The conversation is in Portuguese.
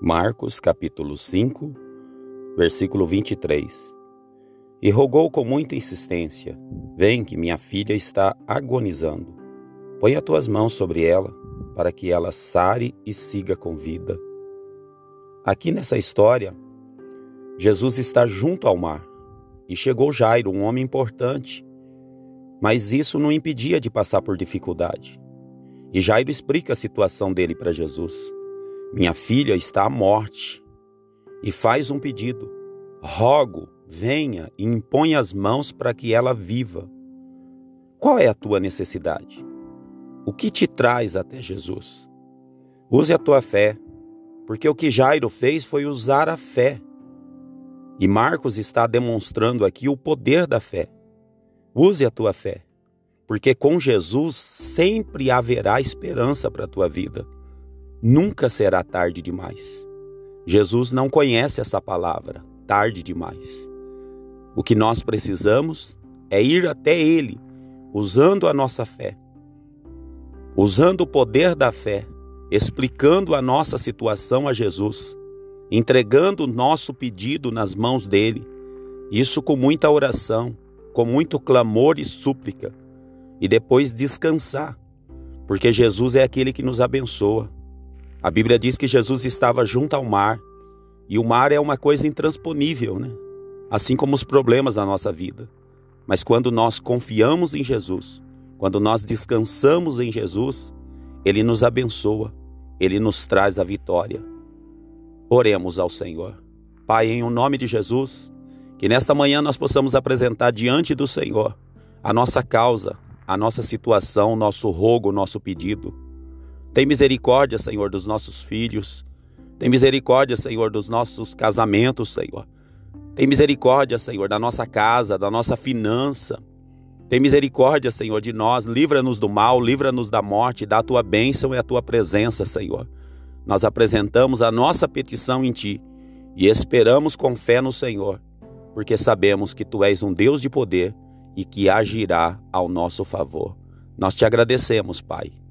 Marcos capítulo 5, versículo 23. E rogou com muita insistência: Vem, que minha filha está agonizando. Põe as tuas mãos sobre ela, para que ela sare e siga com vida. Aqui nessa história, Jesus está junto ao mar e chegou Jairo, um homem importante, mas isso não impedia de passar por dificuldade. E Jairo explica a situação dele para Jesus. Minha filha está à morte e faz um pedido. Rogo, venha e impõe as mãos para que ela viva. Qual é a tua necessidade? O que te traz até Jesus? Use a tua fé, porque o que Jairo fez foi usar a fé. E Marcos está demonstrando aqui o poder da fé. Use a tua fé, porque com Jesus sempre haverá esperança para a tua vida. Nunca será tarde demais. Jesus não conhece essa palavra, tarde demais. O que nós precisamos é ir até Ele, usando a nossa fé, usando o poder da fé, explicando a nossa situação a Jesus, entregando o nosso pedido nas mãos dele, isso com muita oração, com muito clamor e súplica, e depois descansar, porque Jesus é aquele que nos abençoa. A Bíblia diz que Jesus estava junto ao mar, e o mar é uma coisa intransponível, né? Assim como os problemas da nossa vida. Mas quando nós confiamos em Jesus, quando nós descansamos em Jesus, ele nos abençoa, ele nos traz a vitória. Oremos ao Senhor. Pai, em o nome de Jesus, que nesta manhã nós possamos apresentar diante do Senhor a nossa causa, a nossa situação, nosso rogo, nosso pedido. Tem misericórdia, Senhor, dos nossos filhos. Tem misericórdia, Senhor, dos nossos casamentos, Senhor. Tem misericórdia, Senhor, da nossa casa, da nossa finança. Tem misericórdia, Senhor, de nós. Livra-nos do mal, livra-nos da morte, dá a tua bênção e a tua presença, Senhor. Nós apresentamos a nossa petição em Ti e esperamos com fé no Senhor, porque sabemos que Tu és um Deus de poder e que agirá ao nosso favor. Nós te agradecemos, Pai.